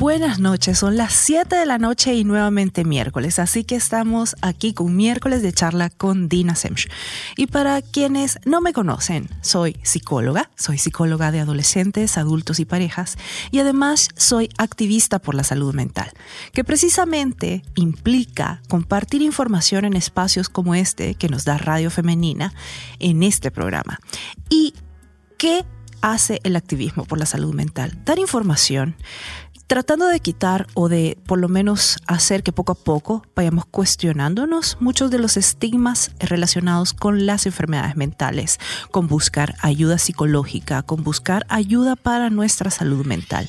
Buenas noches, son las 7 de la noche y nuevamente miércoles, así que estamos aquí con miércoles de charla con Dina Semch. Y para quienes no me conocen, soy psicóloga, soy psicóloga de adolescentes, adultos y parejas, y además soy activista por la salud mental, que precisamente implica compartir información en espacios como este que nos da Radio Femenina en este programa. ¿Y qué hace el activismo por la salud mental? Dar información tratando de quitar o de por lo menos hacer que poco a poco vayamos cuestionándonos muchos de los estigmas relacionados con las enfermedades mentales, con buscar ayuda psicológica, con buscar ayuda para nuestra salud mental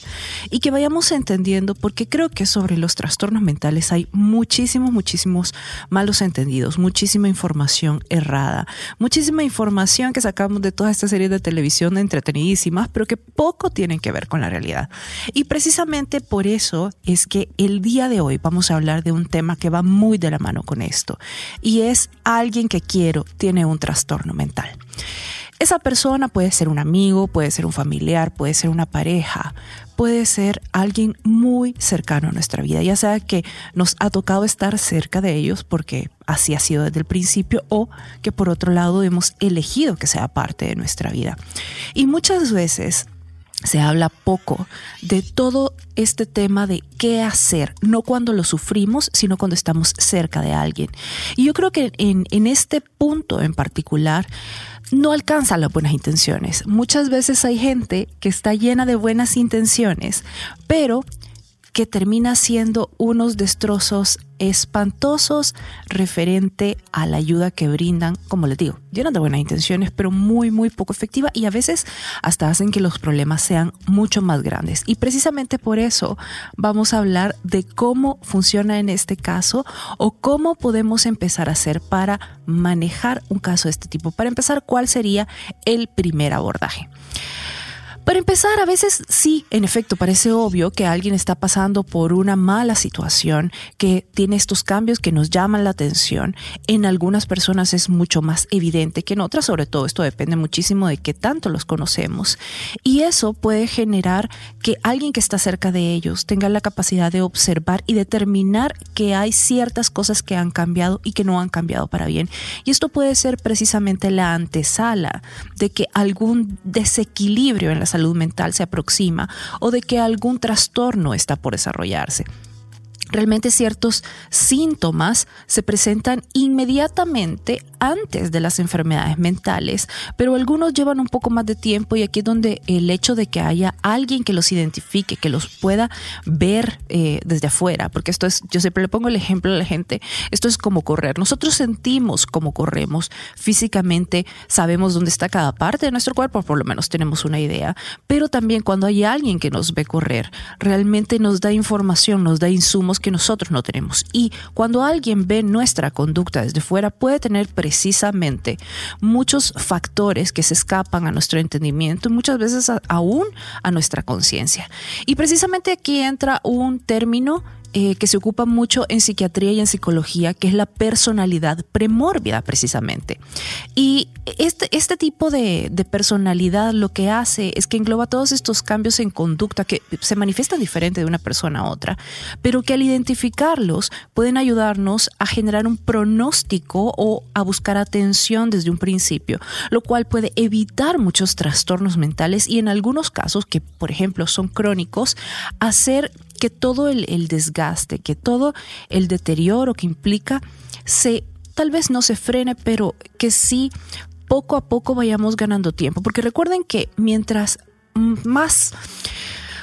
y que vayamos entendiendo porque creo que sobre los trastornos mentales hay muchísimos, muchísimos malos entendidos, muchísima información errada, muchísima información que sacamos de toda esta serie de televisión entretenidísimas, pero que poco tienen que ver con la realidad. Y precisamente por eso es que el día de hoy vamos a hablar de un tema que va muy de la mano con esto y es alguien que quiero tiene un trastorno mental. Esa persona puede ser un amigo, puede ser un familiar, puede ser una pareja, puede ser alguien muy cercano a nuestra vida, ya sea que nos ha tocado estar cerca de ellos porque así ha sido desde el principio o que por otro lado hemos elegido que sea parte de nuestra vida. Y muchas veces se habla poco de todo este tema de qué hacer, no cuando lo sufrimos, sino cuando estamos cerca de alguien. Y yo creo que en, este punto en particular, no alcanza las buenas intenciones. Muchas veces hay gente que está llena de buenas intenciones, pero que termina siendo unos destrozos espantosos referente a la ayuda que brindan, como les digo, llenan de buenas intenciones, pero muy, muy poco efectiva y a veces hasta hacen que los problemas sean mucho más grandes. Y precisamente por eso vamos a hablar de cómo funciona en este caso o cómo podemos empezar a hacer para manejar un caso de este tipo. Para empezar, ¿cuál sería el primer abordaje? Para empezar, a veces sí, en efecto, parece obvio que alguien está pasando por una mala situación, que tiene estos cambios que nos llaman la atención. En algunas personas es mucho más evidente que en otras, sobre todo esto depende muchísimo de qué tanto los conocemos. Y eso puede generar que alguien que está cerca de ellos tenga la capacidad de observar y determinar que hay ciertas cosas que han cambiado y que no han cambiado para bien. Y esto puede ser precisamente la antesala de que algún desequilibrio en la salud mental se aproxima o de que algún trastorno está por desarrollarse. Realmente ciertos síntomas se presentan inmediatamente antes de las enfermedades mentales, pero algunos llevan un poco más de tiempo y aquí es donde el hecho de que haya alguien que los identifique, que los pueda ver eh, desde afuera, porque esto es, yo siempre le pongo el ejemplo a la gente, esto es como correr. Nosotros sentimos cómo corremos físicamente, sabemos dónde está cada parte de nuestro cuerpo, por lo menos tenemos una idea, pero también cuando hay alguien que nos ve correr, realmente nos da información, nos da insumos que nosotros no tenemos. Y cuando alguien ve nuestra conducta desde fuera, puede tener precisamente muchos factores que se escapan a nuestro entendimiento y muchas veces aún a nuestra conciencia. Y precisamente aquí entra un término eh, que se ocupa mucho en psiquiatría y en psicología, que es la personalidad premórbida precisamente. Y este, este tipo de, de, personalidad lo que hace es que engloba todos estos cambios en conducta que se manifiestan diferente de una persona a otra, pero que al identificarlos pueden ayudarnos a generar un pronóstico o a buscar atención desde un principio, lo cual puede evitar muchos trastornos mentales y en algunos casos, que por ejemplo son crónicos, hacer que todo el, desgaste, que todo el deterioro que implica se tal vez no se frene, pero que sí poco a poco vayamos ganando tiempo. Porque recuerden que mientras más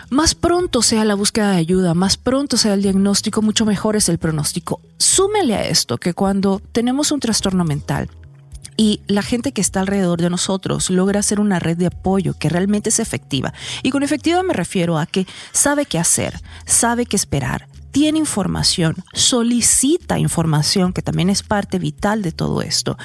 más pronto sea la búsqueda de ayuda, más pronto sea el diagnóstico, mucho mejor es el pronóstico. Súmele a esto que cuando tenemos un trastorno mental, y la gente que está alrededor de nosotros logra hacer una red de apoyo que realmente es efectiva. Y con efectiva me refiero a que sabe qué hacer, sabe qué esperar, tiene información, solicita información, que también es parte vital de todo esto.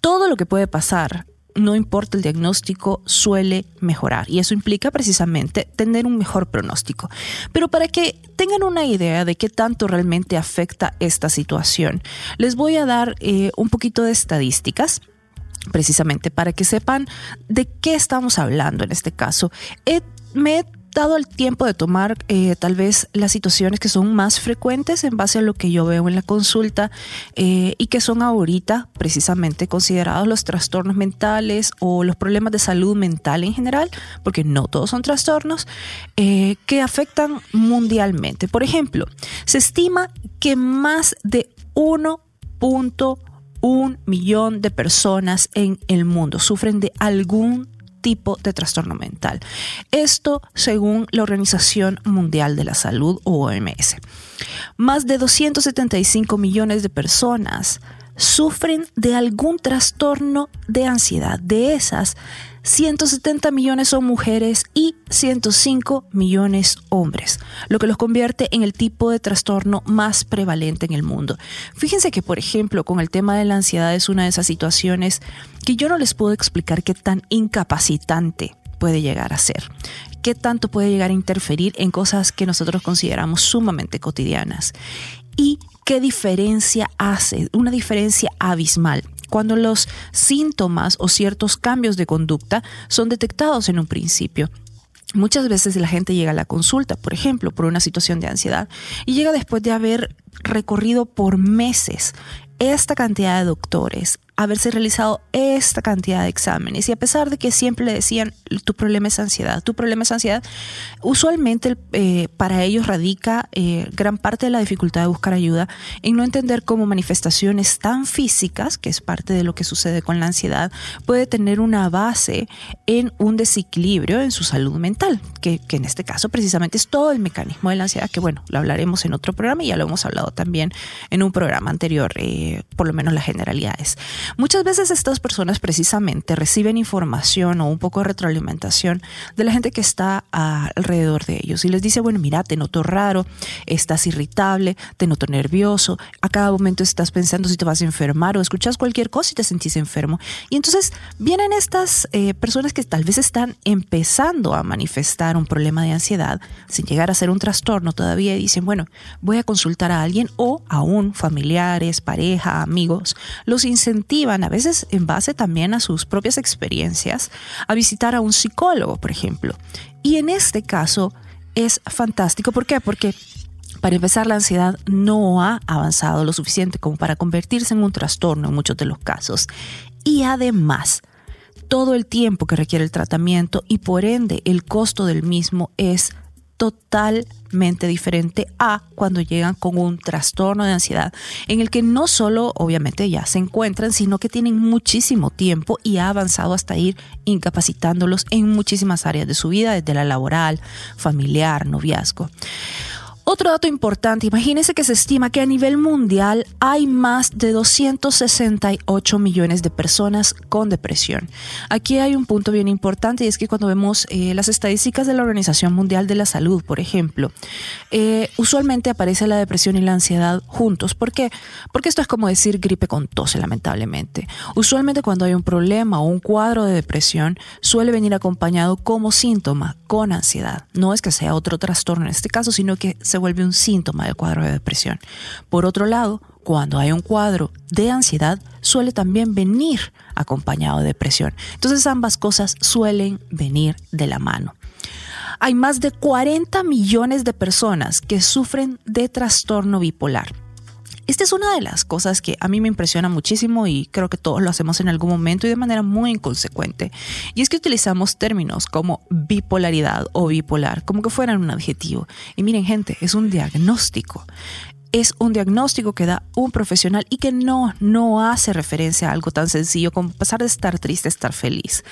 Todo lo que puede pasar no importa el diagnóstico, suele mejorar. Y eso implica precisamente tener un mejor pronóstico. Pero para que tengan una idea de qué tanto realmente afecta esta situación, les voy a dar eh, un poquito de estadísticas precisamente para que sepan de qué estamos hablando en este caso. he dado el tiempo de tomar eh, tal vez las situaciones que son más frecuentes en base a lo que yo veo en la consulta eh, y que son ahorita precisamente considerados los trastornos mentales o los problemas de salud mental en general, porque no todos son trastornos, eh, que afectan mundialmente. Por ejemplo, se estima que más de 1.1 millón de personas en el mundo sufren de algún tipo de trastorno mental. Esto según la Organización Mundial de la Salud OMS. Más de 275 millones de personas sufren de algún trastorno de ansiedad. De esas, 170 millones son mujeres y 105 millones hombres, lo que los convierte en el tipo de trastorno más prevalente en el mundo. Fíjense que, por ejemplo, con el tema de la ansiedad es una de esas situaciones que yo no les puedo explicar qué tan incapacitante puede llegar a ser, qué tanto puede llegar a interferir en cosas que nosotros consideramos sumamente cotidianas y qué diferencia hace, una diferencia abismal cuando los síntomas o ciertos cambios de conducta son detectados en un principio. Muchas veces la gente llega a la consulta, por ejemplo, por una situación de ansiedad, y llega después de haber recorrido por meses esta cantidad de doctores, haberse realizado esta cantidad de exámenes y a pesar de que siempre le decían tu problema es ansiedad, tu problema es ansiedad, usualmente eh, para ellos radica eh, gran parte de la dificultad de buscar ayuda en no entender cómo manifestaciones tan físicas, que es parte de lo que sucede con la ansiedad, puede tener una base en un desequilibrio en su salud mental, que, en este caso precisamente es todo el mecanismo de la ansiedad, que bueno, lo hablaremos en otro programa y ya lo hemos hablado también en un programa anterior, eh, por lo menos las generalidades. Muchas veces estas personas precisamente reciben información o un poco de retroalimentación de la gente que está alrededor de ellos y les dice, bueno, mira, te noto raro, estás irritable, te noto nervioso, a cada momento estás pensando si te vas a enfermar o escuchas cualquier cosa y te sentís enfermo. Y entonces vienen estas eh, personas que tal vez están empezando a manifestar un problema de ansiedad sin llegar a ser un trastorno todavía y dicen, bueno, voy a consultar a alguien o aún familiares, pareja, amigos, los a veces en base también a sus propias experiencias, a visitar a un psicólogo, por ejemplo. Y en este caso es fantástico. ¿Por qué? Porque para empezar, la ansiedad no ha avanzado lo suficiente como para convertirse en un trastorno en muchos de los casos. Y además, todo el tiempo que requiere el tratamiento y por ende el costo del mismo es totalmente diferente a cuando llegan con un trastorno de ansiedad en el que no solo obviamente ya se encuentran, sino que tienen muchísimo tiempo y ha avanzado hasta ir incapacitándolos en muchísimas áreas de su vida, desde la laboral, familiar, noviazgo. Otro dato importante, imagínense que se estima que a nivel mundial hay más de 268 millones de personas con depresión. Aquí hay un punto bien importante y es que cuando vemos eh, las estadísticas de la Organización Mundial de la Salud, por ejemplo, eh, usualmente aparece la depresión y la ansiedad juntos. ¿Por qué? Porque esto es como decir gripe con tos, lamentablemente. Usualmente cuando hay un problema o un cuadro de depresión, suele venir acompañado como síntoma con ansiedad. No es que sea otro trastorno en este caso, sino que se vuelve un síntoma del cuadro de depresión. Por otro lado, cuando hay un cuadro de ansiedad, suele también venir acompañado de depresión. Entonces ambas cosas suelen venir de la mano. Hay más de 40 millones de personas que sufren de trastorno bipolar. Esta es una de las cosas que a mí me impresiona muchísimo y creo que todos lo hacemos en algún momento y de manera muy inconsecuente. Y es que utilizamos términos como bipolaridad o bipolar como que fueran un adjetivo. Y miren gente, es un diagnóstico es un diagnóstico que da un profesional y que no, no hace referencia a algo tan sencillo como pasar de estar triste a estar feliz.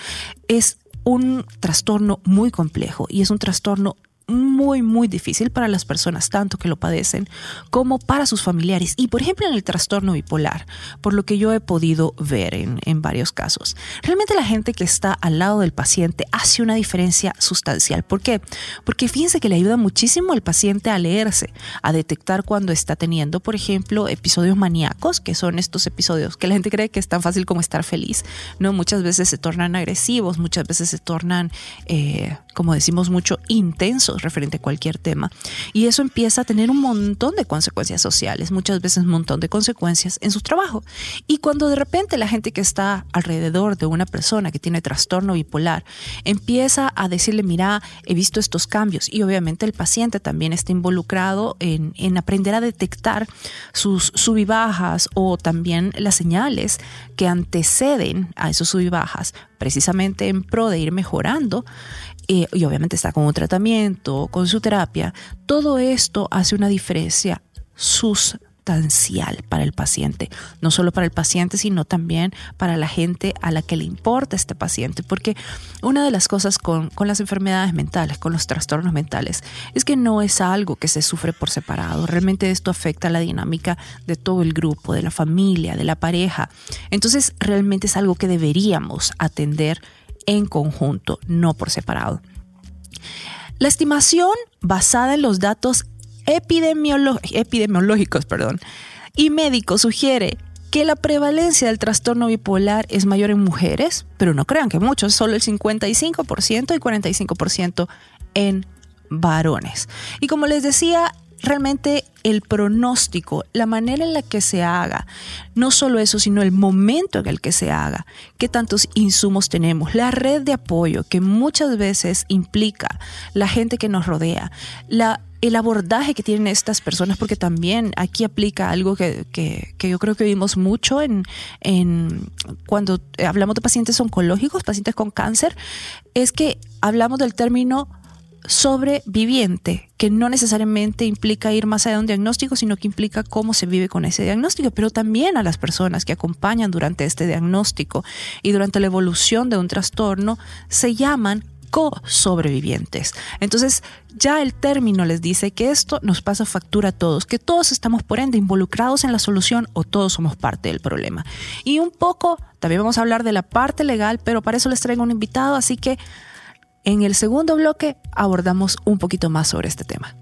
Es un trastorno muy complejo y es un trastorno muy, muy difícil para las personas, tanto que lo padecen como para sus familiares. Y por ejemplo en el trastorno bipolar, por lo que yo he podido ver en, en varios casos, realmente la gente que está al lado del paciente hace una diferencia sustancial. ¿Por qué? Porque fíjense que le ayuda muchísimo al paciente a leerse, a detectar cuando está teniendo, por ejemplo, episodios maníacos, que son estos episodios que la gente cree que es tan fácil como estar feliz. No, muchas veces se tornan agresivos, muchas veces se tornan, eh, como decimos mucho, intensos referente a cualquier tema. Y eso empieza a tener un montón de consecuencias sociales, muchas veces un montón de consecuencias en su trabajo. Y cuando de repente la gente que está alrededor de una persona que tiene trastorno bipolar empieza a decirle, mira, he visto estos cambios y obviamente el paciente también está involucrado en, en aprender a detectar sus sub y bajas o también las señales que anteceden a esos sub y bajas precisamente en pro de ir mejorando, y obviamente está con un tratamiento, con su terapia, todo esto hace una diferencia sustancial para el paciente, no solo para el paciente, sino también para la gente a la que le importa este paciente, porque una de las cosas con, con las enfermedades mentales, con los trastornos mentales, es que no es algo que se sufre por separado, realmente esto afecta la dinámica de todo el grupo, de la familia, de la pareja, entonces realmente es algo que deberíamos atender en conjunto, no por separado. La estimación basada en los datos epidemiológicos perdón, y médicos sugiere que la prevalencia del trastorno bipolar es mayor en mujeres, pero no crean que mucho, solo el 55% y 45% en varones. Y como les decía, realmente el pronóstico, la manera en la que se haga, no solo eso, sino el momento en el que se haga, qué tantos insumos tenemos, la red de apoyo que muchas veces implica la gente que nos rodea, la, el abordaje que tienen estas personas, porque también aquí aplica algo que, que, yo creo que vimos mucho en, en cuando hablamos de pacientes oncológicos, pacientes con cáncer, es que hablamos del término sobreviviente, que no necesariamente implica ir más allá de un diagnóstico, sino que implica cómo se vive con ese diagnóstico, pero también a las personas que acompañan durante este diagnóstico y durante la evolución de un trastorno se llaman co-sobrevivientes. Entonces, ya el término les dice que esto nos pasa factura a todos, que todos estamos por ende involucrados en la solución o todos somos parte del problema. Y un poco, también vamos a hablar de la parte legal, pero para eso les traigo un invitado, así que en el segundo bloque abordamos un poquito más sobre este tema.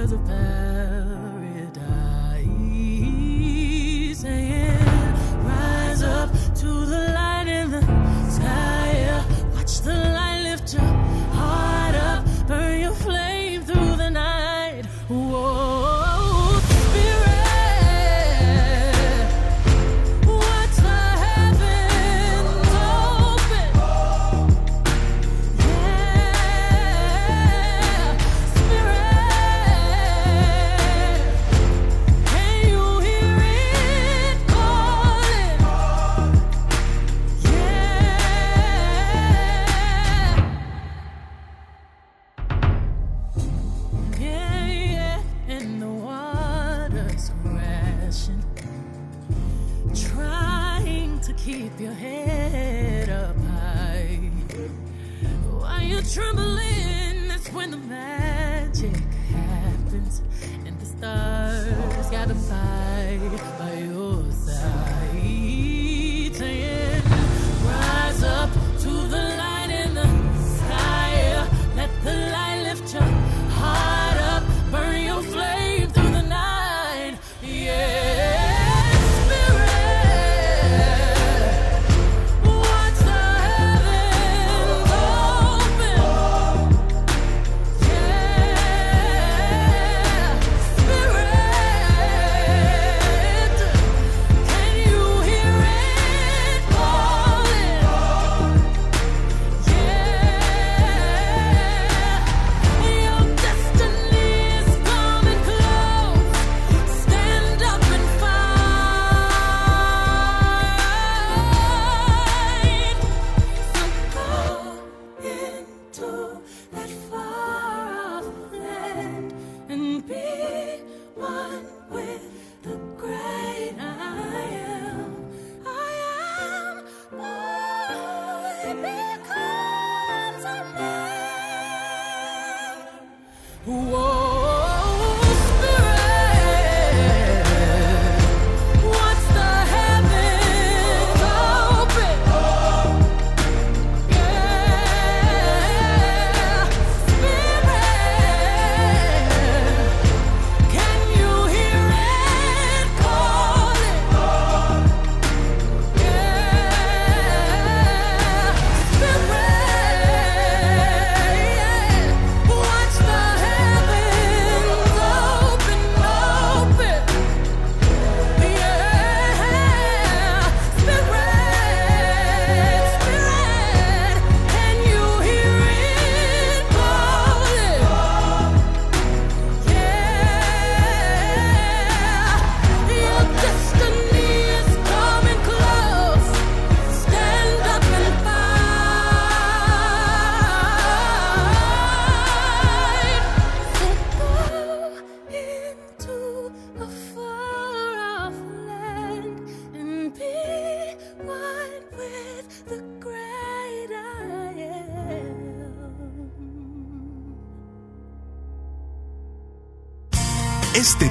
years have passed.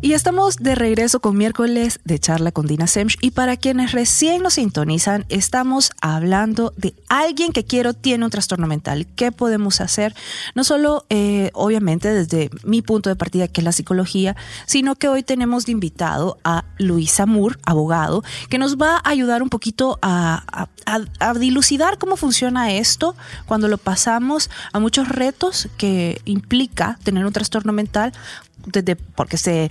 Y estamos de regreso con miércoles de charla con Dina Semch. Y para quienes recién nos sintonizan, estamos hablando de alguien que quiero tiene un trastorno mental. ¿Qué podemos hacer? No solo, eh, obviamente, desde mi punto de partida, que es la psicología, sino que hoy tenemos de invitado a Luisa Moore, abogado, que nos va a ayudar un poquito a, a dilucidar cómo funciona esto cuando lo pasamos a muchos retos que implica tener un trastorno mental desde porque se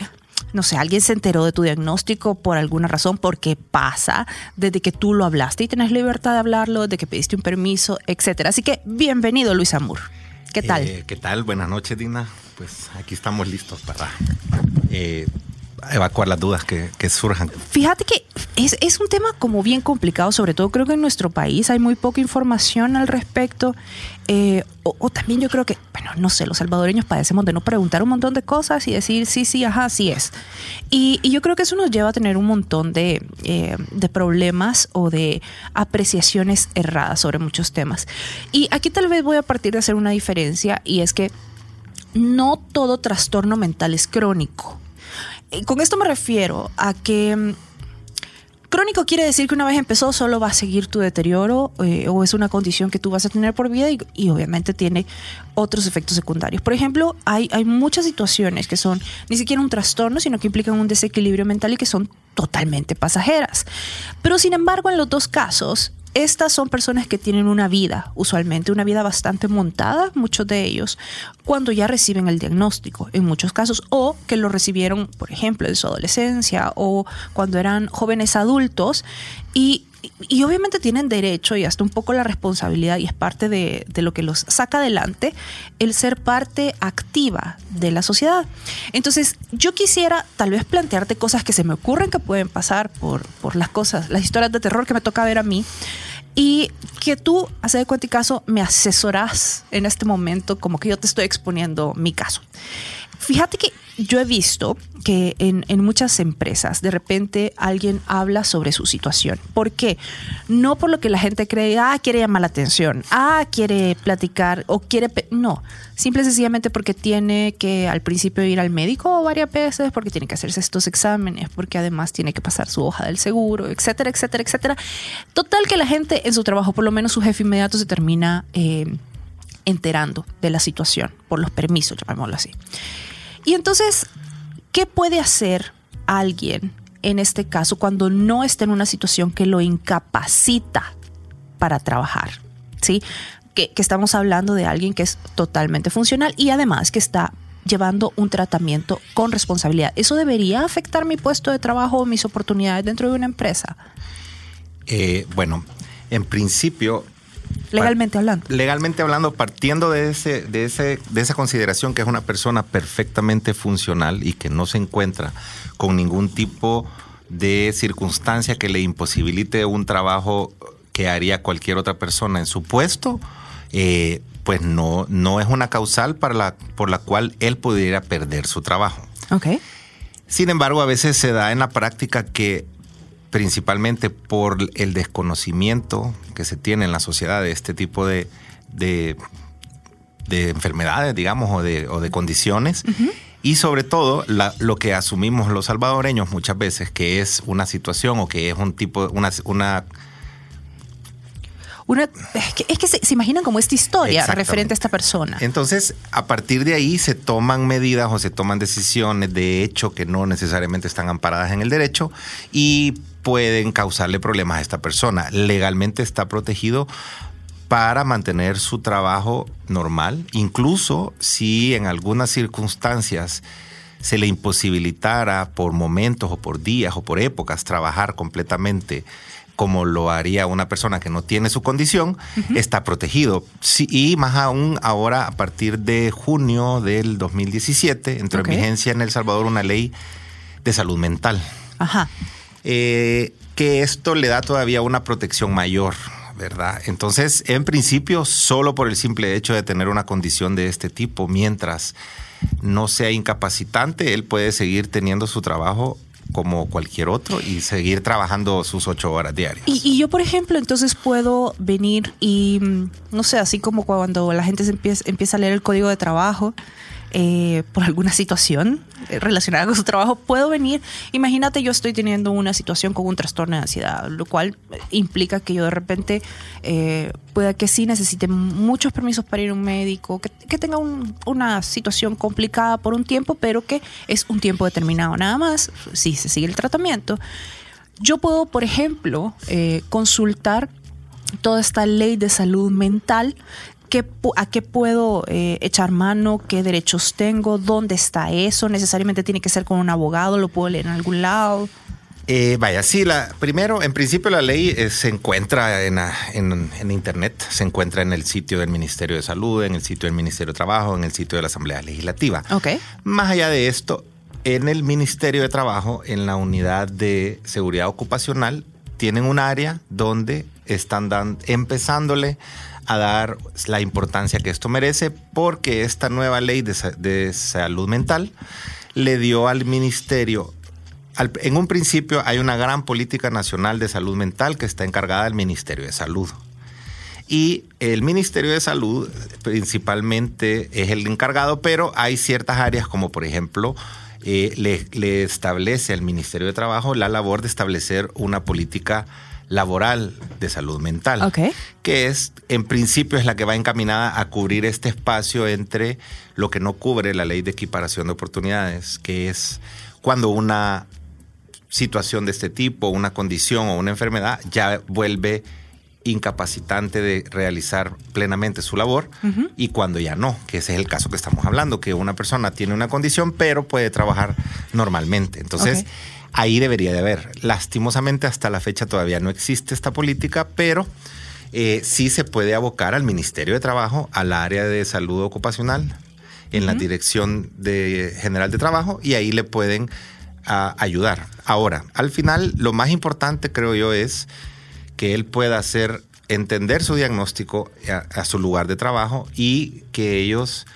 no sé, alguien se enteró de tu diagnóstico por alguna razón, porque pasa desde que tú lo hablaste y tenés libertad de hablarlo, de que pediste un permiso, etcétera. Así que bienvenido, Luis Amur. ¿Qué tal? Eh, ¿Qué tal? Buenas noches, Dina. Pues aquí estamos listos para eh, evacuar las dudas que, surjan. Fíjate que es, es, un tema como bien complicado, sobre todo creo que en nuestro país hay muy poca información al respecto. Eh, o, también yo creo que, bueno, no sé, los salvadoreños padecemos de no preguntar un montón de cosas y decir sí, sí, ajá, así es. Y, yo creo que eso nos lleva a tener un montón de, eh, de problemas o de apreciaciones erradas sobre muchos temas. Y aquí tal vez voy a partir de hacer una diferencia y es que no todo trastorno mental es crónico. Con esto me refiero a que mm, crónico quiere decir que una vez empezó solo va a seguir tu deterioro eh, o es una condición que tú vas a tener por vida y, obviamente tiene otros efectos secundarios. Por ejemplo, hay, hay muchas situaciones que son ni siquiera un trastorno, sino que implican un desequilibrio mental y que son totalmente pasajeras. Pero sin embargo, en los dos casos, estas son personas que tienen una vida, usualmente una vida bastante montada, muchos de ellos, cuando ya reciben el diagnóstico, en muchos casos, o que lo recibieron, por ejemplo, en su adolescencia o cuando eran jóvenes adultos y y obviamente tienen derecho y hasta un poco la responsabilidad, y es parte de, de, lo que los saca adelante, el ser parte activa de la sociedad. Entonces, yo quisiera tal vez plantearte cosas que se me ocurren que pueden pasar por, por las cosas, las historias de terror que me toca ver a mí, y que tú, hace de cuenta caso, me asesoras en este momento como que yo te estoy exponiendo mi caso. Fíjate que yo he visto que en, muchas empresas de repente alguien habla sobre su situación. ¿Por qué? No por lo que la gente cree, ah, quiere llamar la atención, ah, quiere platicar o quiere... No, simple y sencillamente porque tiene que al principio ir al médico varias veces, porque tiene que hacerse estos exámenes, porque además tiene que pasar su hoja del seguro, etcétera, etcétera, etcétera. Total que la gente en su trabajo, por lo menos su jefe inmediato, se termina... Eh, enterando de la situación por los permisos, llamémoslo así. Y entonces, ¿qué puede hacer alguien en este caso cuando no está en una situación que lo incapacita para trabajar? ¿Sí? Que, estamos hablando de alguien que es totalmente funcional y además que está llevando un tratamiento con responsabilidad. ¿Eso debería afectar mi puesto de trabajo o mis oportunidades dentro de una empresa? Eh, bueno, en principio Legalmente hablando. Legalmente hablando, partiendo de, ese, de, ese, de esa consideración que es una persona perfectamente funcional y que no se encuentra con ningún tipo de circunstancia que le imposibilite un trabajo que haría cualquier otra persona en su puesto, eh, pues no, no es una causal para la, por la cual él pudiera perder su trabajo. Okay. Sin embargo, a veces se da en la práctica que principalmente por el desconocimiento que se tiene en la sociedad de este tipo de, de, enfermedades, digamos, o de, o de condiciones. Y sobre todo, lo que asumimos los salvadoreños muchas veces, que es una situación o que es un tipo, una, una es que, se, imaginan como esta historia referente a esta persona. Entonces, a partir de ahí se toman medidas o se toman decisiones de hecho que no necesariamente están amparadas en el derecho y pueden causarle problemas a esta persona. Legalmente está protegido para mantener su trabajo normal, incluso si en algunas circunstancias se le imposibilitara por momentos o por días o por épocas trabajar completamente como lo haría una persona que no tiene su condición, está protegido. y más aún ahora, a partir de junio del 2017, entró en vigencia en El Salvador una ley de salud mental. Ajá. Eh, que esto le da todavía una protección mayor ¿verdad? Entonces, en principio, solo por el simple hecho de tener una condición de este tipo, mientras no sea incapacitante, él puede seguir teniendo su trabajo como cualquier otro y seguir trabajando sus ocho horas diarias. Y, yo, por ejemplo, entonces puedo venir y, mm, no sé, así como cuando la gente se empieza, empieza a leer el código de trabajo, eh, por alguna situación eh, relacionada con su trabajo, puedo venir. Imagínate, yo estoy teniendo una situación con un trastorno de ansiedad, lo cual implica que yo de repente eh, pueda que sí necesite muchos permisos para ir a un médico, que, tenga una situación complicada por un tiempo, pero que es un tiempo determinado nada más, si se sigue el tratamiento. Yo puedo, por ejemplo, consultar toda esta ley de salud mental ¿A qué puedo eh, echar mano? ¿Qué derechos tengo? ¿Dónde está eso? ¿Necesariamente tiene que ser con un abogado? ¿Lo puedo leer en algún lado? Eh, vaya, sí, la, primero, en principio la ley eh, se encuentra en, en, Internet, se encuentra en el sitio del Ministerio de Salud, en el sitio del Ministerio de Trabajo, en el sitio de la Asamblea Legislativa. Ok. Más allá de esto, en el Ministerio de Trabajo, en la unidad de seguridad ocupacional, tienen un área donde están dando, empezándole a dar la importancia que esto merece porque esta nueva ley de, salud mental le dio al ministerio en un principio hay una gran política nacional de salud mental que está encargada del Ministerio de Salud. Y el Ministerio de Salud principalmente es el encargado, pero hay ciertas áreas como por ejemplo eh, le, le, establece al Ministerio de Trabajo la labor de establecer una política laboral de salud mental, que es, en principio, es la que va encaminada a cubrir este espacio entre lo que no cubre la ley de equiparación de oportunidades, que es cuando una situación de este tipo, una condición o una enfermedad ya vuelve incapacitante de realizar plenamente su labor y cuando ya no, que ese es el caso que estamos hablando, que una persona tiene una condición pero puede trabajar normalmente. Entonces, ahí debería de haber. Lastimosamente hasta la fecha todavía no existe esta política, pero eh, sí se puede abocar al Ministerio de Trabajo, al área de salud ocupacional, en la Dirección de General de Trabajo, y ahí le pueden ayudar. Ahora, al final, lo más importante creo yo es que él pueda hacer entender su diagnóstico a su lugar de trabajo y que ellos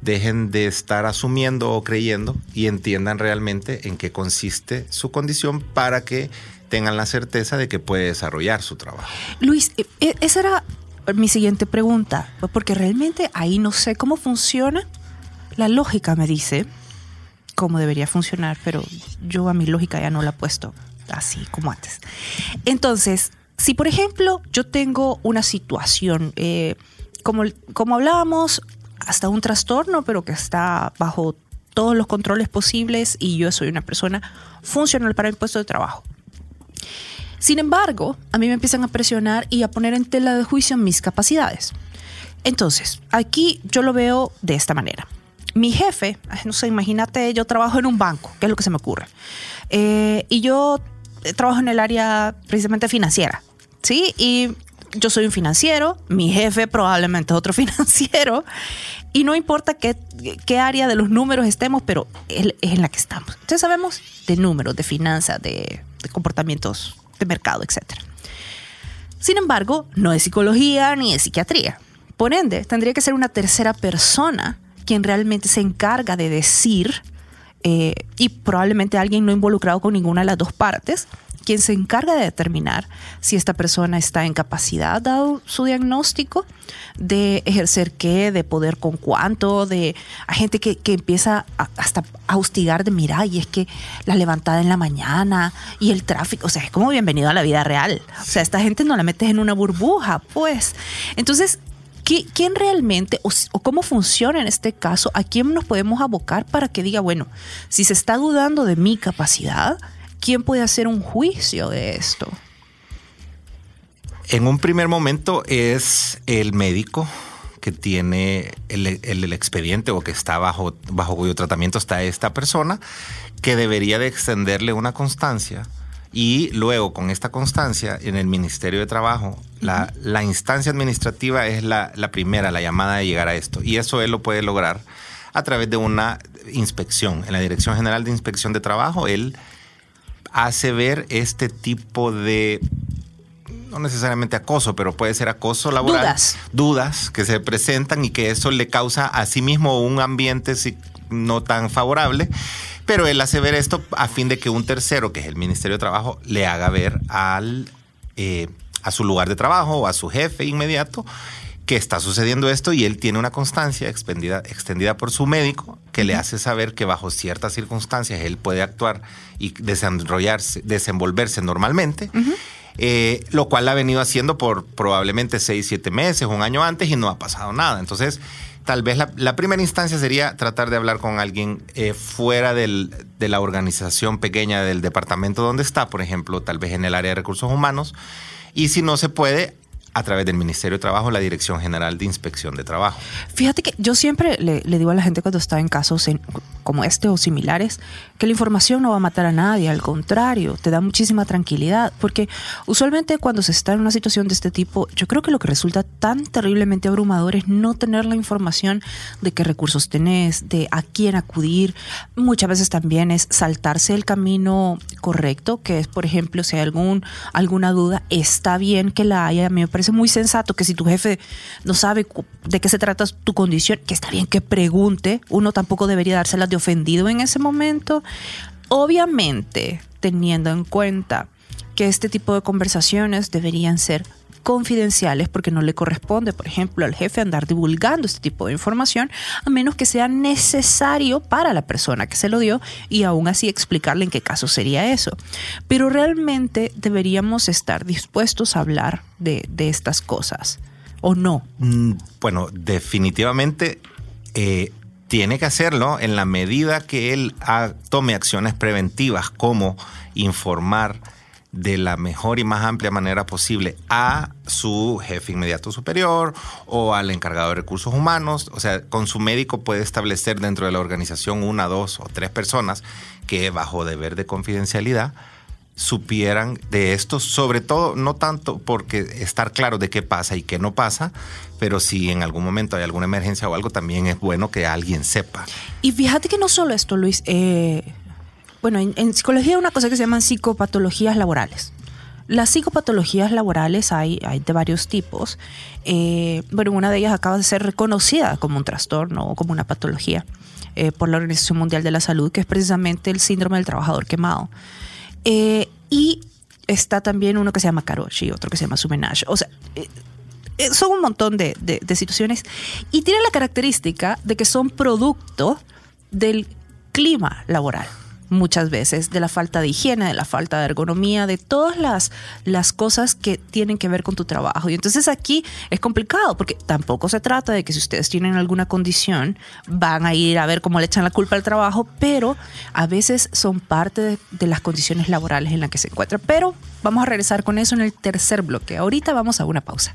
dejen de estar asumiendo o creyendo y entiendan realmente en qué consiste su condición para que tengan la certeza de que puede desarrollar su trabajo. Luis, e, e, esa era mi siguiente pregunta, porque realmente ahí no sé cómo funciona. La lógica me dice cómo debería funcionar, pero yo a mi lógica ya no la he puesto así como antes. Entonces, si por ejemplo yo tengo una situación, eh, como, como hablábamos, hasta un trastorno, pero que está bajo todos los controles posibles y yo soy una persona funcional para el puesto de trabajo. Sin embargo, a mí me empiezan a presionar y a poner en tela de juicio mis capacidades. Entonces, aquí yo lo veo de esta manera. Mi jefe, no sé, imagínate, yo trabajo en un banco, que es lo que se me ocurre. Eh, y yo trabajo en el área precisamente financiera, ¿sí? Y yo soy un financiero, mi jefe probablemente otro financiero, y no importa qué, qué área de los números estemos, pero es, en la que estamos. Entonces sabemos de números, de finanzas, de, de comportamientos de mercado, etc. Sin embargo, no es psicología ni es psiquiatría. Por ende, tendría que ser una tercera persona quien realmente se encarga de decir, eh, y probablemente alguien no involucrado con ninguna de las dos partes, quien se encarga de determinar si esta persona está en capacidad, dado su diagnóstico, de ejercer qué, de poder con cuánto, de a gente que, empieza hasta a hostigar de, mira, y es que la levantada en la mañana y el tráfico, o sea, es como bienvenido a la vida real. O sea, esta gente no la metes en una burbuja, pues. Entonces, ¿quién realmente o, cómo funciona en este caso? ¿A quién nos podemos abocar para que diga, bueno, si se está dudando de mi capacidad, ¿quién puede hacer un juicio de esto? En un primer momento es el médico que tiene el, expediente o que está bajo, bajo cuyo tratamiento está esta persona, que debería de extenderle una constancia y luego con esta constancia en el Ministerio de Trabajo, la, instancia administrativa es la, la, primera, la llamada de llegar a esto. Y eso él lo puede lograr a través de una inspección. En la Dirección General de Inspección de Trabajo, él hace ver este tipo de no necesariamente acoso, pero puede ser acoso laboral. Dudas. Dudas que se presentan y que eso le causa a sí mismo un ambiente no tan favorable. Pero él hace ver esto a fin de que un tercero, que es el Ministerio de Trabajo, le haga ver al, eh, a su lugar de trabajo o a su jefe inmediato que está sucediendo esto y él tiene una constancia extendida, extendida por su médico que le hace saber que bajo ciertas circunstancias él puede actuar y desarrollarse, desenvolverse normalmente. Eh, lo cual ha venido haciendo por probablemente seis, siete meses, un año antes y no ha pasado nada. Entonces, tal vez la, primera instancia sería tratar de hablar con alguien eh, fuera de la organización pequeña del departamento donde está, por ejemplo, tal vez en el área de recursos humanos. Y si no se puede, a través del Ministerio de Trabajo, la Dirección General de Inspección de Trabajo. Fíjate que yo siempre le, digo a la gente cuando está en casos como este o similares, que la información no va a matar a nadie, al contrario, te da muchísima tranquilidad, porque usualmente cuando se está en una situación de este tipo, yo creo que lo que resulta tan terriblemente abrumador es no tener la información de qué recursos tenés, de a quién acudir. Muchas veces también es saltarse el camino correcto, que es, por ejemplo, si hay algún, alguna duda, está bien que la haya, a mí me parece muy sensato que si tu jefe no sabe de qué se trata tu condición, que está bien que pregunte, uno tampoco debería dárselas de ofendido en ese momento. Obviamente, teniendo en cuenta que este tipo de conversaciones deberían ser confidenciales porque no le corresponde, por ejemplo, al jefe andar divulgando este tipo de información a menos que sea necesario para la persona que se lo dio y aún así explicarle en qué caso sería eso. Pero realmente deberíamos estar dispuestos a hablar de, estas cosas o no. Mm, bueno, definitivamente eh, tiene que hacerlo en la medida que él tome acciones preventivas como informar de la mejor y más amplia manera posible a su jefe inmediato superior o al encargado de recursos humanos. O sea, con su médico puede establecer dentro de la organización una, dos o tres personas que bajo deber de confidencialidad supieran de esto, sobre todo no tanto porque estar claro de qué pasa y qué no pasa, pero si en algún momento hay alguna emergencia o algo, también es bueno que alguien sepa. Y fíjate que no solo esto, Luis, eh, bueno, en, psicología hay una cosa que se llaman psicopatologías laborales. Las psicopatologías laborales hay, hay de varios tipos. Eh, bueno, una de ellas acaba de ser reconocida como un trastorno o como una patología eh, por la Organización Mundial de la Salud, que es precisamente el síndrome del trabajador quemado. Eh, y está también uno que se llama Karoshi otro que se llama Sumenage. O sea, son un montón de, de, situaciones y tienen la característica de que son producto del clima laboral muchas veces, de la falta de higiene, de la falta de ergonomía, de todas las, las cosas que tienen que ver con tu trabajo. Y entonces aquí es complicado porque tampoco se trata de que si ustedes tienen alguna condición van a ir a ver cómo le echan la culpa al trabajo, pero a veces son parte de, las condiciones laborales en las que se encuentran. Pero vamos a regresar con eso en el tercer bloque. Ahorita vamos a una pausa.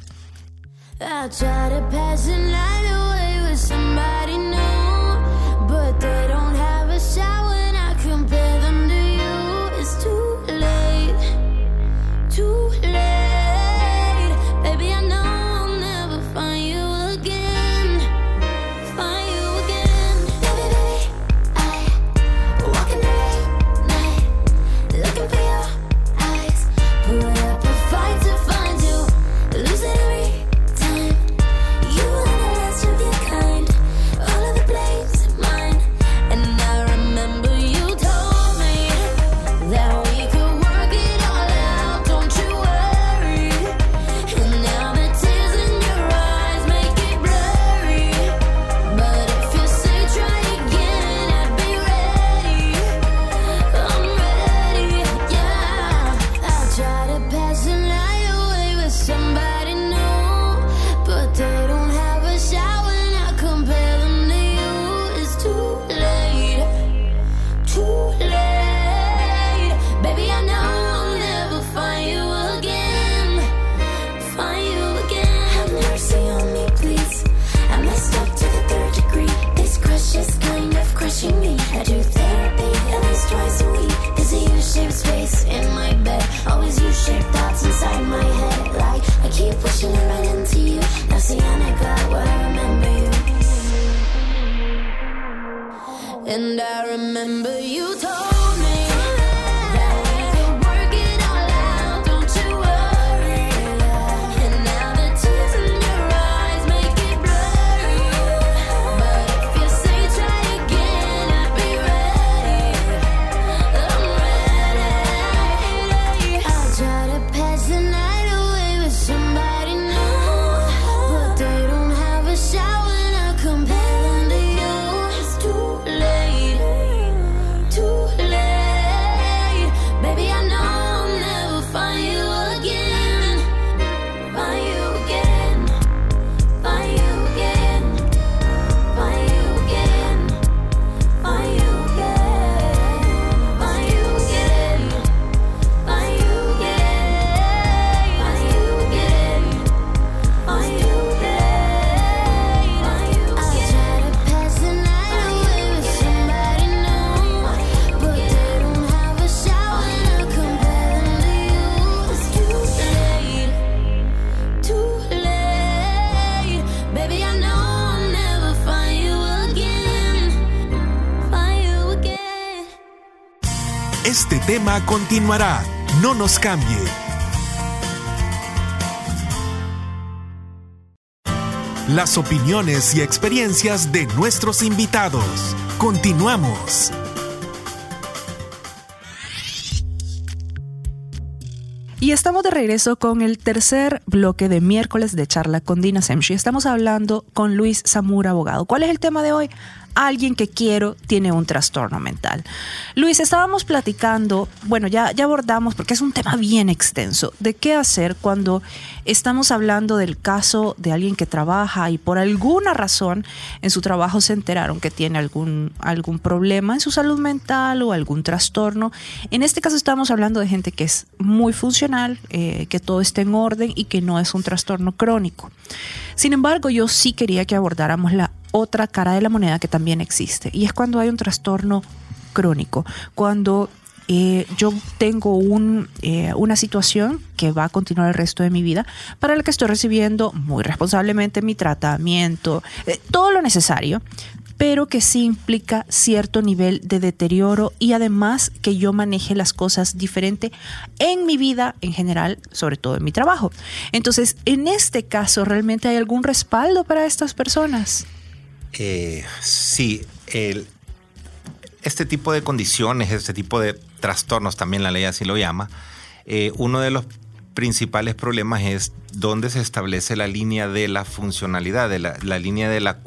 shaped thoughts inside my head. Like I keep pushing I ran into you. Now see I got where I remember you. And I remember you. Este tema continuará. No nos cambie. Las opiniones y experiencias de nuestros invitados. Continuamos. Y estamos de regreso con el tercer bloque de miércoles de charla con Dina Semshi. Estamos hablando con Luis Zamura, abogado. ¿Cuál es el tema de hoy? Alguien que quiero tiene un trastorno mental. Luis, estábamos platicando, bueno, ya, ya abordamos, porque es un tema bien extenso, de qué hacer cuando estamos hablando del caso de alguien que trabaja y por alguna razón en su trabajo se enteraron que tiene algún, algún problema en su salud mental o algún trastorno. En este caso estamos hablando de gente que es muy funcional, eh, que todo está en orden y que no es un trastorno crónico. Sin embargo, yo sí quería que abordáramos la otra cara de la moneda que también existe. Y es cuando hay un trastorno crónico, cuando eh, yo tengo eh, una situación que va a continuar el resto de mi vida, para la que estoy recibiendo muy responsablemente mi tratamiento, eh, todo lo necesario, pero que sí implica cierto nivel de deterioro y además que yo maneje las cosas diferente en mi vida en general, sobre todo en mi trabajo. Entonces, en este caso, ¿realmente hay algún respaldo para estas personas? Sí, este tipo de condiciones, este tipo de trastornos, también la ley así lo llama, eh, uno de los principales problemas es dónde se establece la línea de la funcionalidad, de la, línea de la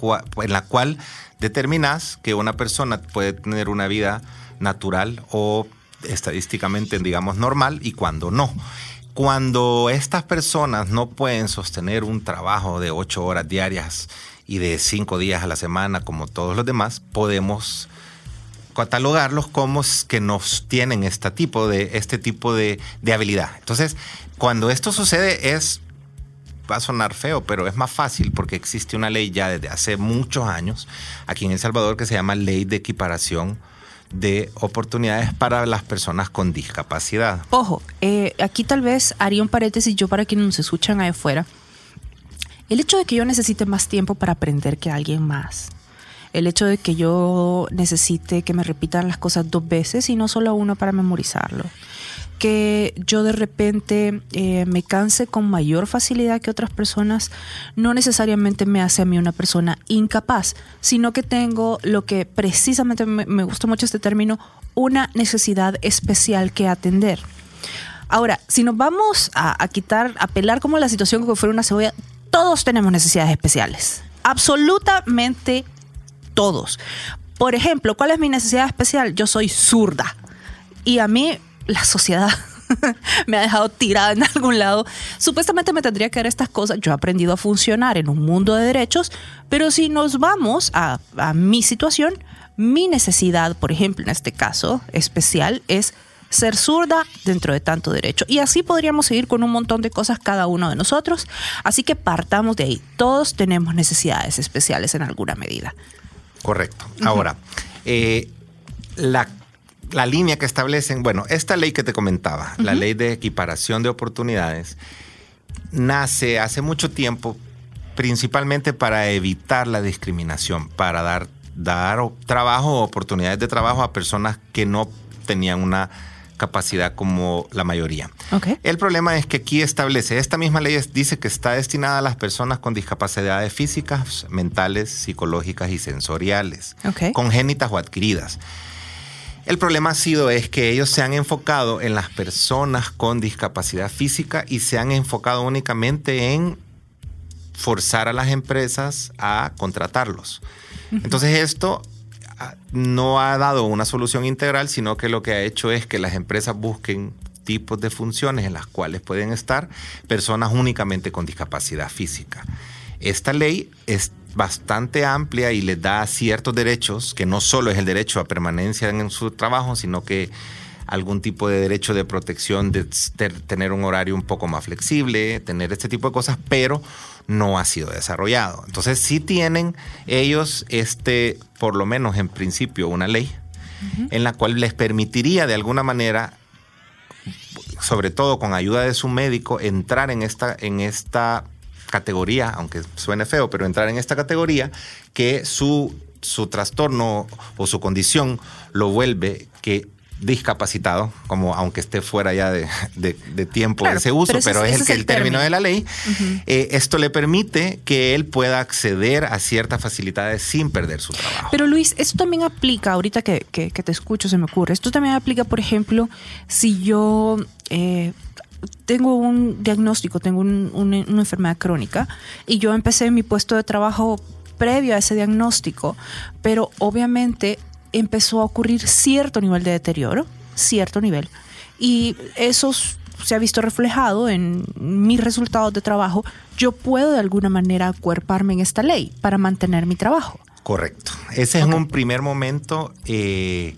en la cual determinas que una persona puede tener una vida natural o estadísticamente, digamos, normal y cuando no. Cuando estas personas no pueden sostener un trabajo de ocho horas diarias y de cinco días a la semana, como todos los demás, podemos catalogarlos como que nos tienen este tipo de, este tipo de, de habilidad. Entonces, cuando esto sucede es va a sonar feo, pero es más fácil porque existe una ley ya desde hace muchos años aquí en El Salvador que se llama Ley de Equiparación de Oportunidades para las Personas con Discapacidad. Ojo, eh, aquí tal vez haría un paréntesis yo para quienes nos escuchan ahí afuera. El hecho de que yo necesite más tiempo para aprender que alguien más, el hecho de que yo necesite que me repitan las cosas dos veces y no solo una para memorizarlo, que yo de repente eh, me canse con mayor facilidad que otras personas, no necesariamente me hace a mí una persona incapaz, sino que tengo lo que precisamente me, gusta mucho este término, una necesidad especial que atender. Ahora, si nos vamos a, a quitar, a pelar como la situación como fuera una cebolla, todos tenemos necesidades especiales. Absolutamente todos. Por ejemplo, ¿cuál es mi necesidad especial? Yo soy zurda. Y a mí la sociedad me ha dejado tirada en algún lado. Supuestamente me tendría que dar estas cosas. Yo he aprendido a funcionar en un mundo de derechos, pero si nos vamos a, mi situación, mi necesidad, por ejemplo, en este caso especial, es ser zurda dentro de tanto derecho. Y así podríamos seguir con un montón de cosas cada uno de nosotros. Así que partamos de ahí. Todos tenemos necesidades especiales en alguna medida. Correcto. Ahora, eh, la, línea que establecen, bueno, esta ley que te comentaba, la ley de equiparación de oportunidades, nace hace mucho tiempo principalmente para evitar la discriminación, para dar, dar trabajo o oportunidades de trabajo a personas que no tenían una capacidad como la mayoría. El problema es que aquí establece, esta misma ley dice que está destinada a las personas con discapacidades físicas, mentales, psicológicas y sensoriales, congénitas o adquiridas. El problema ha sido es que ellos se han enfocado en las personas con discapacidad física y se han enfocado únicamente en forzar a las empresas a contratarlos. Entonces esto no ha dado una solución integral, sino que lo que ha hecho es que las empresas busquen tipos de funciones en las cuales pueden estar personas únicamente con discapacidad física. Esta ley es bastante amplia y les da ciertos derechos, que no solo es el derecho a permanencia en su trabajo, sino que algún tipo de derecho de protección, de tener un horario un poco más flexible, tener este tipo de cosas, pero no ha sido desarrollado. Entonces sí tienen ellos este, por lo menos en principio, una ley en la cual les permitiría de alguna manera, sobre todo con ayuda de su médico, entrar en esta, en esta categoría, aunque suene feo, pero entrar en esta categoría que su, su trastorno o su condición lo vuelve que discapacitado, como aunque esté fuera ya de, tiempo Claro, de ese uso, pero es- el, que el el término término. de la ley, eh, esto le permite que él pueda acceder a ciertas facilidades sin perder su trabajo. Pero Luis, esto también aplica, ahorita que, que- que te escucho se me ocurre, esto también aplica, por ejemplo, si yo eh, tengo un diagnóstico, tengo un- un- una enfermedad crónica y yo empecé mi puesto de trabajo previo a ese diagnóstico, pero obviamente empezó a ocurrir cierto nivel de deterioro, cierto nivel, y eso se ha visto reflejado en mis resultados de trabajo, yo puedo de alguna manera acuerparme en esta ley para mantener mi trabajo. Correcto. Ese es un primer momento eh,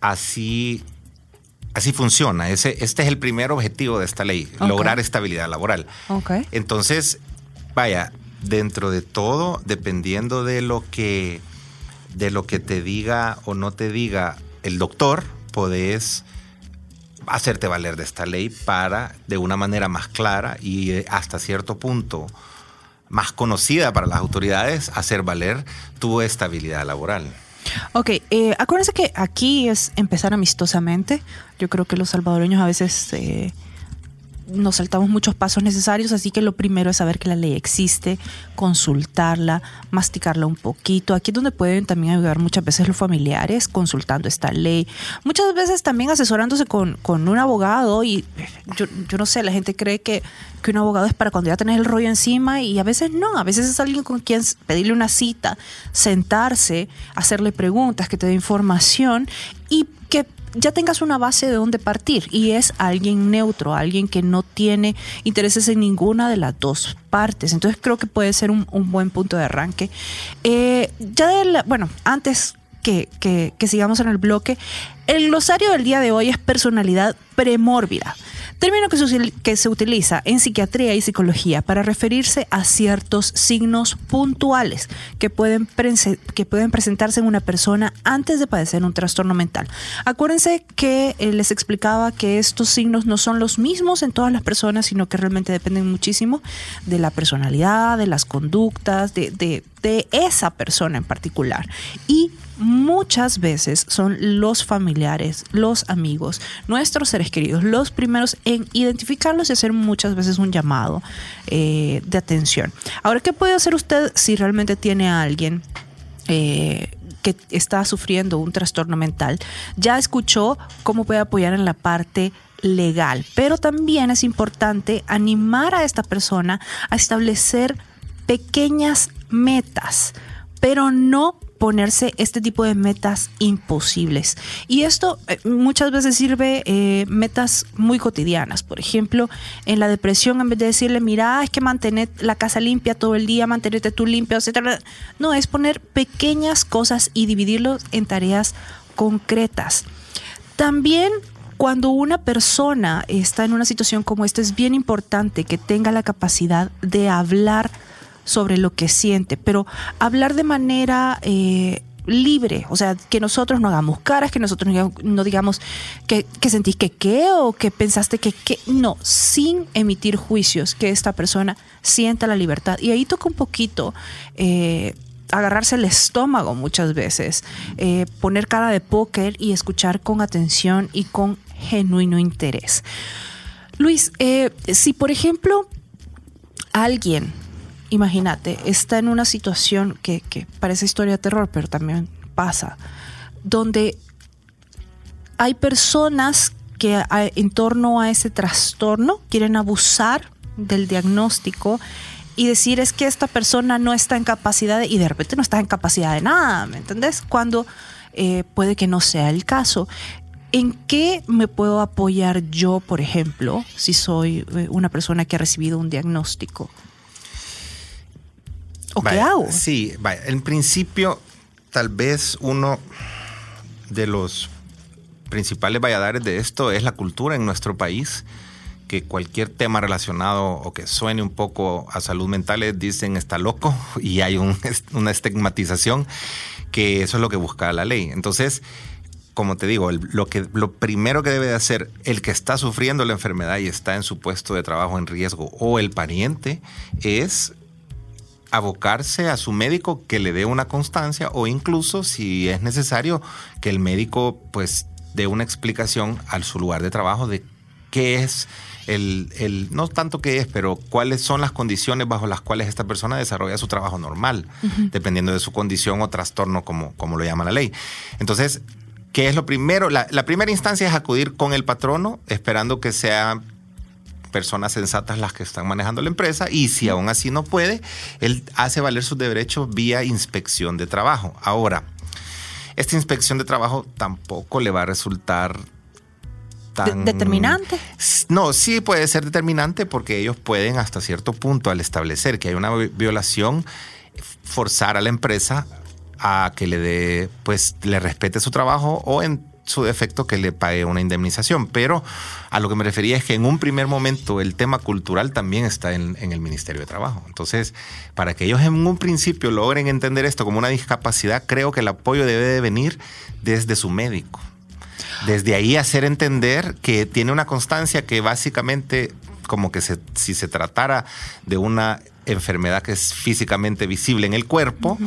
así, así funciona. Ese, este es el primer objetivo de esta ley, lograr estabilidad laboral. Entonces, vaya, dentro de todo, dependiendo de lo que de lo que te diga o no te diga el doctor, podés hacerte valer de esta ley para, de una manera más clara y eh, hasta cierto punto más conocida para las autoridades, hacer valer tu estabilidad laboral. Ok, eh, acuérdense que aquí es empezar amistosamente. Yo creo que los salvadoreños a veces eh, nos saltamos muchos pasos necesarios, así que lo primero es saber que la ley existe, consultarla, masticarla un poquito. Aquí es donde pueden también ayudar muchas veces los familiares consultando esta ley. Muchas veces también asesorándose con, con un abogado y yo, yo no sé, la gente cree que, que un abogado es para cuando ya tenés el rollo encima y a veces no, a veces es alguien con quien pedirle una cita, sentarse, hacerle preguntas, que te dé información y que ya tengas una base de dónde partir y es alguien neutro, alguien que no tiene intereses en ninguna de las dos partes. Entonces creo que puede ser un, un buen punto de arranque. Eh, ya bueno, antes que, que- que sigamos en el bloque, el glosario del día de hoy es personalidad premórbida. Término que se, utiliza en psiquiatría y psicología para referirse a ciertos signos puntuales que pueden, que pueden presentarse en una persona antes de padecer un trastorno mental. Acuérdense que eh, les explicaba que estos signos no son los mismos en todas las personas, sino que realmente dependen muchísimo de la personalidad, de las conductas, de, de- de esa persona en particular. Y muchas veces son los familiares, los amigos, nuestros seres queridos, los primeros en identificarlos y hacer muchas veces un llamado eh, de atención. Ahora, ¿qué puede hacer usted si realmente tiene a alguien? eh, que está sufriendo un trastorno mental, ya escuchó cómo puede apoyar en la parte legal, pero también es importante animar a esta persona a establecer pequeñas metas, pero no ponerse este tipo de metas imposibles. Y esto eh, muchas veces sirve eh, metas muy cotidianas. Por ejemplo, en la depresión, en vez de decirle, mira, es que mantener la casa limpia todo el día, mantenerte tú limpio, etc. No, es poner pequeñas cosas y dividirlos en tareas concretas. También cuando una persona está en una situación como esta, es bien importante que tenga la capacidad de hablar sobre lo que siente, pero hablar de manera eh, libre, o sea, que nosotros no hagamos caras, que nosotros no, digamos que, sentís que qué o que pensaste que qué, no, sin emitir juicios, que esta persona sienta la libertad. Y ahí toca un poquito eh, agarrarse el estómago muchas veces, eh, poner cara de póker y escuchar con atención y con genuino interés. Luis, si por ejemplo alguien, imagínate, está en una situación que, que parece historia de terror, pero también pasa, donde hay personas que en torno a ese trastorno quieren abusar del diagnóstico y decir es que esta persona no está en capacidad de- y de repente no está en capacidad de nada, ¿me entendés? Cuando eh, puede que no sea el caso. ¿En qué me puedo apoyar yo, por ejemplo, si soy eh, una persona que ha recibido un diagnóstico? ¿O qué hago? Sí, vaya, en principio, tal vez uno de los principales valladares de esto es la cultura en nuestro país, que cualquier tema relacionado o que suene un poco a salud mental dicen está loco y hay un- una estigmatización que eso es lo que busca la ley. Entonces, como te digo, el- lo, que, lo primero que debe de hacer el que está sufriendo la enfermedad y está en su puesto de trabajo en riesgo o el pariente es abocarse a su médico que le dé una constancia o incluso si es necesario que el médico pues dé una explicación al su lugar de trabajo de qué es el, el, no tanto qué es, pero cuáles son las condiciones bajo las cuales esta persona desarrolla su trabajo normal, dependiendo de su condición o trastorno, como, como lo llama la ley. Entonces, ¿qué es lo primero? La, la primera instancia es acudir con el patrono, esperando que sean personas sensatas las que están manejando la empresa y si aún así no puede, él hace valer sus derechos vía inspección de trabajo. Ahora, esta inspección de trabajo tampoco le va a resultar determinante. No, sí puede ser determinante porque ellos pueden hasta cierto punto al establecer que hay una violación forzar a la empresa a que le dé, pues le respete su trabajo o en su defecto que le pague una indemnización. Pero a lo que me refería es que en un primer momento el tema cultural también está en, el Ministerio de Trabajo. Entonces, para que ellos en un principio logren entender esto como una discapacidad, creo que el apoyo debe de venir desde su médico. Desde ahí hacer entender que tiene una constancia que básicamente como que si se tratara de una enfermedad que es físicamente visible en el cuerpo,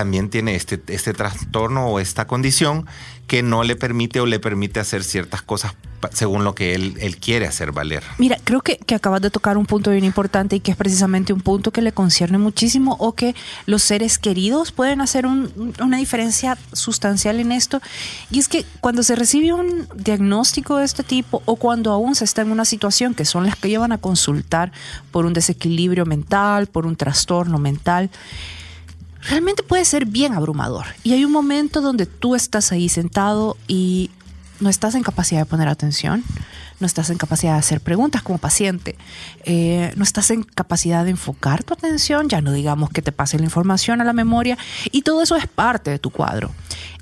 también tiene este, este trastorno o esta condición que no le permite o le permite hacer ciertas cosas según lo que él, él quiere hacer valer. Mira, creo que, que, acabas de tocar un punto bien importante y que es precisamente un punto que le concierne muchísimo o que los seres queridos pueden hacer un, una diferencia sustancial en esto. Y es que cuando se recibe un diagnóstico de este tipo o cuando aún se está en una situación que son las que llevan a consultar por un desequilibrio mental, por un trastorno mental, realmente puede ser bien abrumador. Y hay un momento donde tú estás ahí sentado y no estás en capacidad de poner atención, no estás en capacidad de hacer preguntas como paciente, eh, no estás en capacidad de enfocar tu atención, ya no digamos que te pase la información a la memoria, y todo eso es parte de tu cuadro.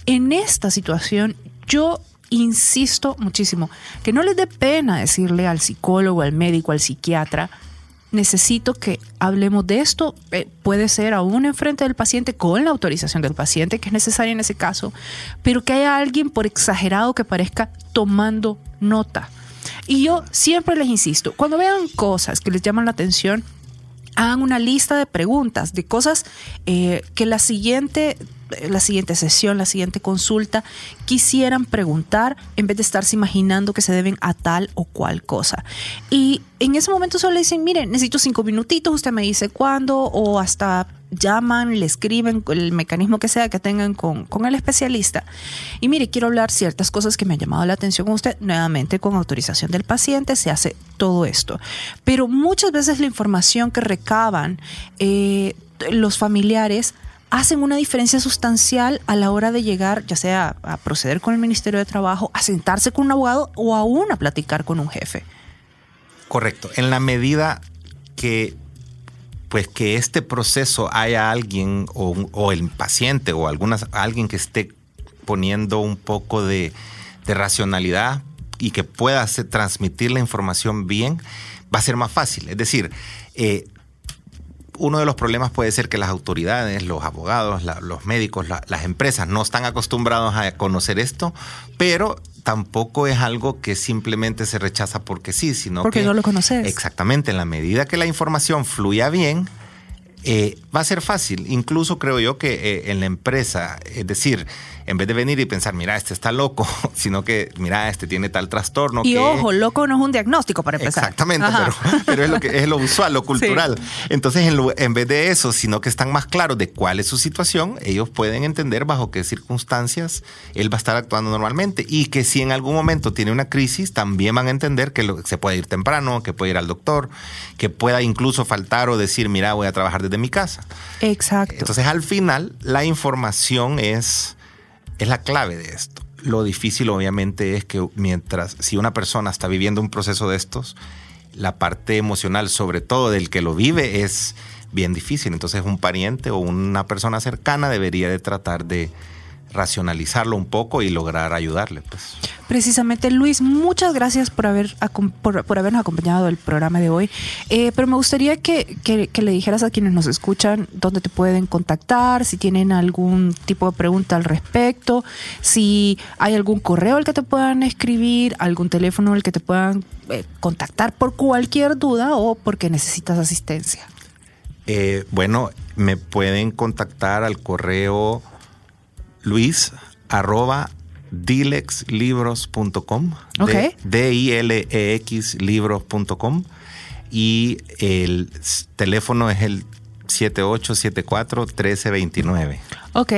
En esta situación, yo insisto muchísimo que no les dé pena decirle al psicólogo, al médico, al psiquiatra, necesito que hablemos de esto. Eh, puede ser aún enfrente del paciente con la autorización del paciente, que es necesaria en ese caso, pero que haya alguien, por exagerado que parezca, tomando nota. Y yo siempre les insisto, cuando vean cosas que les llaman la atención, hagan una lista de preguntas, de cosas eh, que la siguiente la siguiente sesión, la siguiente consulta, quisieran preguntar en vez de estarse imaginando que se deben a tal o cual cosa. Y en ese momento solo le dicen, miren, necesito cinco minutitos, usted me dice cuándo, o hasta llaman, le escriben el mecanismo que sea que tengan con, con, el especialista. Y mire, quiero hablar ciertas cosas que me han llamado la atención con usted. Nuevamente, con autorización del paciente se hace todo esto. Pero muchas veces la información que recaban eh, los familiares hacen una diferencia sustancial a la hora de llegar, ya sea a proceder con el Ministerio de Trabajo, a sentarse con un abogado o aún a platicar con un jefe. Correcto. En la medida que pues que este proceso haya alguien o, el paciente o algunas, alguien que esté poniendo un poco de, racionalidad y que pueda transmitir la información bien, va a ser más fácil. Es decir, eh, uno de los problemas puede ser que las autoridades, los abogados, los médicos, las empresas no están acostumbrados a conocer esto, pero tampoco es algo que simplemente se rechaza porque sí, sino porque no lo conoces. Exactamente, en la medida que la información fluya bien, eh, va a ser fácil. Incluso creo yo que eh, en la empresa, es decir, en vez de venir y pensar, mira, este está loco, sino que, mira, este tiene tal trastorno. Y ojo, loco no es un diagnóstico para empezar. Exactamente, pero, es, lo que, es lo usual, lo cultural. Entonces, en, en, vez de eso, sino que están más claros de cuál es su situación, ellos pueden entender bajo qué circunstancias él va a estar actuando normalmente. Y que si en algún momento tiene una crisis, también van a entender que se puede ir temprano, que puede ir al doctor, que pueda incluso faltar o decir, mira, voy a trabajar desde mi casa. Exacto. Entonces, al final, la información es es la clave de esto. Lo difícil obviamente es que mientras, si una persona está viviendo un proceso de estos, la parte emocional, sobre todo del que lo vive, es bien difícil. Entonces un pariente o una persona cercana debería de tratar de racionalizarlo un poco y lograr ayudarle. Pues. Precisamente, Luis, muchas gracias por, haber, por, habernos acompañado el programa de hoy. Eh, pero me gustaría que, le dijeras a quienes nos escuchan dónde te pueden contactar, si tienen algún tipo de pregunta al respecto, si hay algún correo al que te puedan escribir, algún teléfono al que te puedan eh, contactar por cualquier duda o porque necesitas asistencia. Eh, bueno, me pueden contactar al correo luis arroba dilexlibros.com. D-I-L-E-X libros.com. Y el teléfono es el 7874-1329. Ok,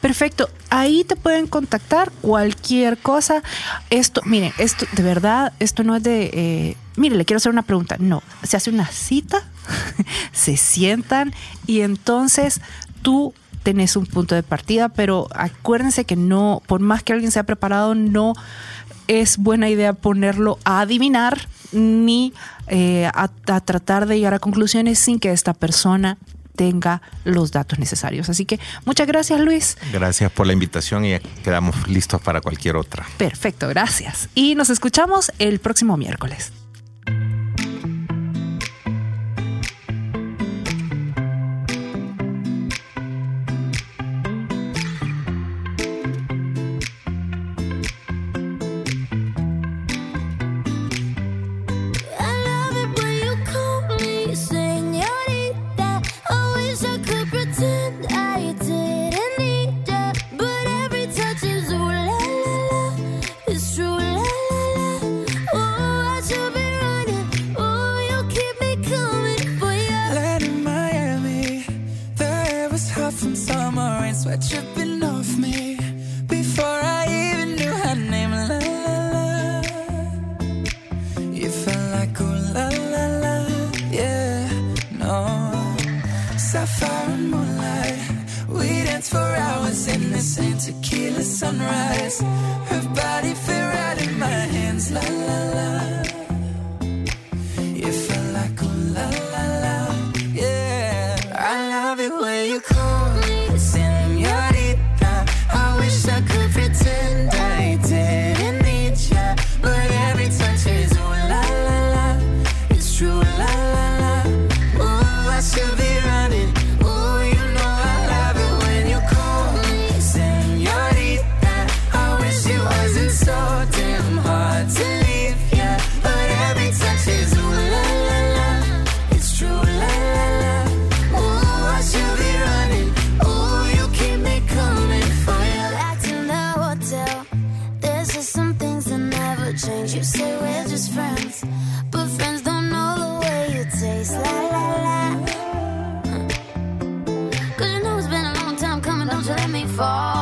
perfecto. Ahí te pueden contactar cualquier cosa. Esto, miren, esto de verdad, esto no es de... Eh, mire, le quiero hacer una pregunta. No, se hace una cita, se sientan y entonces tú tenés un punto de partida, pero acuérdense que no, por más que alguien sea preparado, no es buena idea ponerlo a adivinar ni eh, a, a tratar de llegar a conclusiones sin que esta persona tenga los datos necesarios. Así que muchas gracias Luis. Gracias por la invitación y quedamos listos para cualquier otra. Perfecto, gracias. Y nos escuchamos el próximo miércoles. them to let me fall.